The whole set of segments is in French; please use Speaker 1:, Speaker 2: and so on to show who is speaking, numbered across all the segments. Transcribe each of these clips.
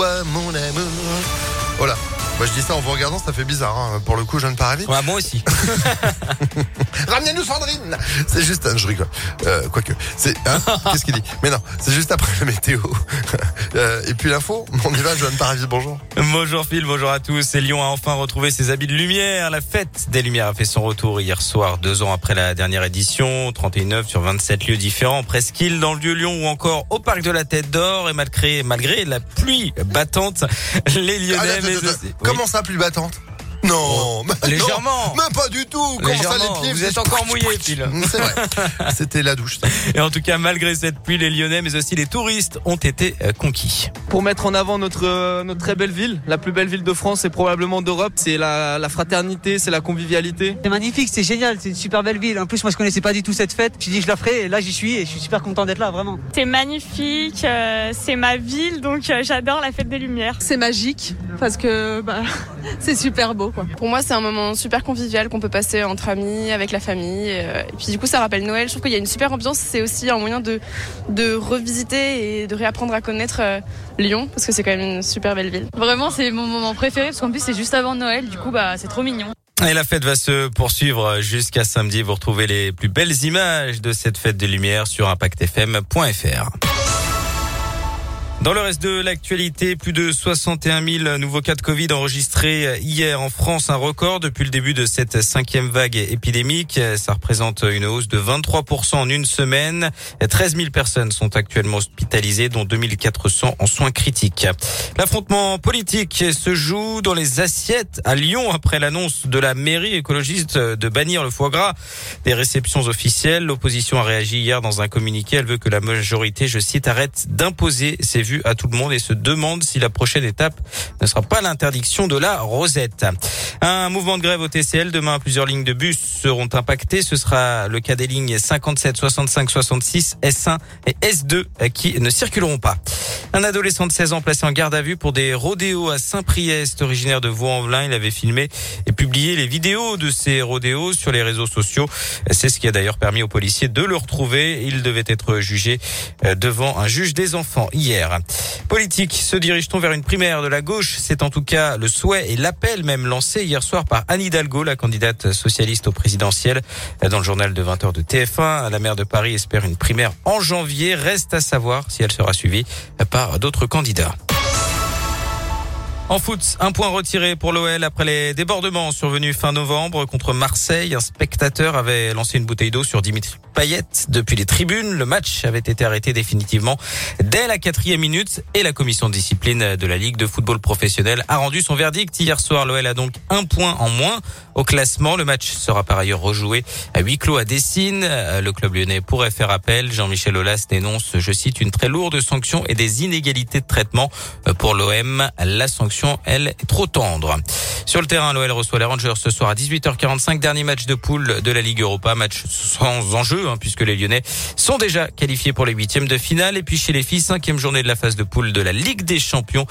Speaker 1: toi, mon amour. Voilà. Moi je dis ça en vous regardant, ça fait bizarre. hein. Pour le coup, je ne pas vite.
Speaker 2: Ouais, moi aussi.
Speaker 1: Ramenez-nous Sandrine C'est juste un... Je rigole. Euh, quoique. C'est... Hein Qu'est-ce qu'il dit? Mais non, c'est juste après la météo. Euh, et puis l'info, on y va, Joanne Paravis, bonjour.
Speaker 2: Bonjour Phil, bonjour à tous. Et Lyon a enfin retrouvé ses habits de lumière. La fête des Lumières a fait son retour hier soir, deux ans après la dernière édition. 31 sur 27 lieux différents, presqu'île dans le Vieux-Lyon ou encore au Parc de la Tête d'Or. Et malgré, malgré la pluie battante, les Lyonnais...
Speaker 1: Ah. Comment ça, plus battante? Non, mais non,
Speaker 2: Légèrement.
Speaker 1: même pas du tout. Comment ça, les pieds
Speaker 2: Vous êtes encore mouillé.
Speaker 1: C'est vrai. C'était la douche. ça.
Speaker 2: Et en tout cas, malgré cette pluie, les Lyonnais, mais aussi les touristes, ont été euh, conquis.
Speaker 3: pour mettre en avant notre euh, notre très belle ville, la plus belle ville de France et probablement d'Europe. C'est la, la fraternité, c'est la convivialité.
Speaker 4: C'est magnifique, c'est génial, c'est une super belle ville. En plus, moi, je connaissais pas du tout cette fête. J'ai dit, je la ferai, et là, j'y suis, et je suis super content d'être là, vraiment.
Speaker 5: C'est magnifique, euh, c'est ma ville, donc euh, j'adore la fête des Lumières.
Speaker 6: C'est magique parce que bah, c'est super beau. Quoi. Pour moi, c'est un moment super convivial qu'on peut passer entre amis, avec la famille. euh, Et puis du coup, ça rappelle Noël. Je trouve qu'il y a une super ambiance. C'est aussi un moyen de, de revisiter et de réapprendre à connaître euh, Lyon parce que c'est quand même une super belle ville.
Speaker 7: Vraiment, c'est mon moment préféré parce qu'en plus c'est juste avant Noël, du coup bah c'est trop mignon.
Speaker 2: Et la fête va se poursuivre jusqu'à samedi. Vous retrouvez les plus belles images de cette fête des Lumières sur impactfm.fr. Dans le reste de l'actualité, plus de 61 000 nouveaux cas de Covid enregistrés hier en France, un record depuis le début de cette cinquième vague épidémique. Ça représente une hausse de 23 en une semaine. 13 000 personnes sont actuellement hospitalisées, dont 2400 en soins critiques. L'affrontement politique se joue dans les assiettes à Lyon après l'annonce de la mairie écologiste de bannir le foie gras des réceptions officielles. L'opposition a réagi hier dans un communiqué. Elle veut que la majorité, je cite, arrête d'imposer ses à tout le monde et se demande si la prochaine étape ne sera pas l'interdiction de la rosette. Un mouvement de grève au TCL. Demain, plusieurs lignes de bus seront impactées. Ce sera le cas des lignes 57, 65, 66, S1 et S2 qui ne circuleront pas. Un adolescent de 16 ans placé en garde à vue pour des rodéos à Saint-Priest, originaire de Vaux-en-Velin. Il avait filmé et publié les vidéos de ces rodéos sur les réseaux sociaux. C'est ce qui a d'ailleurs permis aux policiers de le retrouver. Il devait être jugé euh, devant un juge des enfants hier. Politique, se dirige-t-on vers une primaire de la gauche? C'est en tout cas le souhait et l'appel même lancé hier soir par Anne Hidalgo, la candidate socialiste au présidentiel. Dans le journal de 20h de TF1, la maire de Paris espère une primaire en janvier. Reste à savoir si elle sera suivie par d'autres candidats. En foot, un point retiré pour l'OL après les débordements survenus fin novembre contre Marseille. Un spectateur avait lancé une bouteille d'eau sur Dimitri Payet depuis les tribunes. Le match avait été arrêté définitivement dès la quatrième minute et la commission de discipline de la Ligue de football professionnel a rendu son verdict hier soir. L'OL a donc un point en moins au classement. Le match sera par ailleurs rejoué à huis clos à Dessine. Le club lyonnais pourrait faire appel. Jean-Michel Aulas dénonce, je cite, une très lourde sanction et des inégalités de traitement pour l'OM. La sanction, elle, est trop tendre. Sur le terrain, l'OL reçoit les Rangers ce soir à 18h45. Dernier match de poule de la Ligue Europa. Match sans enjeu, hein, puisque les Lyonnais sont déjà qualifiés pour les huitièmes de finale. Et puis chez les filles, cinquième journée de la phase de poule de la Ligue des Champions.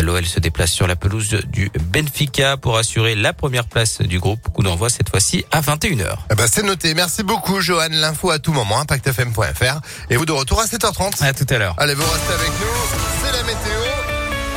Speaker 2: L'OL se déplace sur la pelouse du Benfica pour assurer la première place du groupe. Coup d'envoi cette fois-ci à 21h.
Speaker 1: Eh ben, c'est noté. Merci beaucoup, Johan. L'info à tout moment, impactfm.fr. Et vous de retour à 7h30.
Speaker 2: À tout à l'heure.
Speaker 1: Allez, vous restez avec nous. C'est la météo.